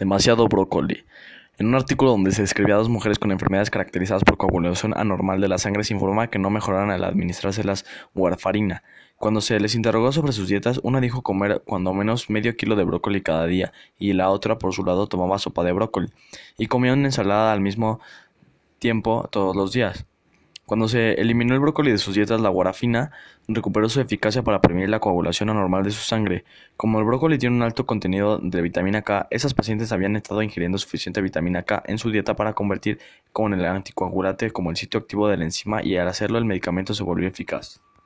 Demasiado brócoli. En un artículo donde se describía a dos mujeres con enfermedades caracterizadas por coagulación anormal de la sangre, se informa que no mejoraron al administrarse las warfarina. Cuando se les interrogó sobre sus dietas, una dijo comer cuando menos medio kilo de brócoli cada día y la otra, por su lado, tomaba sopa de brócoli y comía una ensalada al mismo tiempo todos los días. Cuando se eliminó el brócoli de sus dietas, la guarafina recuperó su eficacia para prevenir la coagulación anormal de su sangre. Como el brócoli tiene un alto contenido de vitamina K, esas pacientes habían estado ingiriendo suficiente vitamina K en su dieta para convertir con el anticoagulante como el sitio activo de la enzima y al hacerlo el medicamento se volvió eficaz.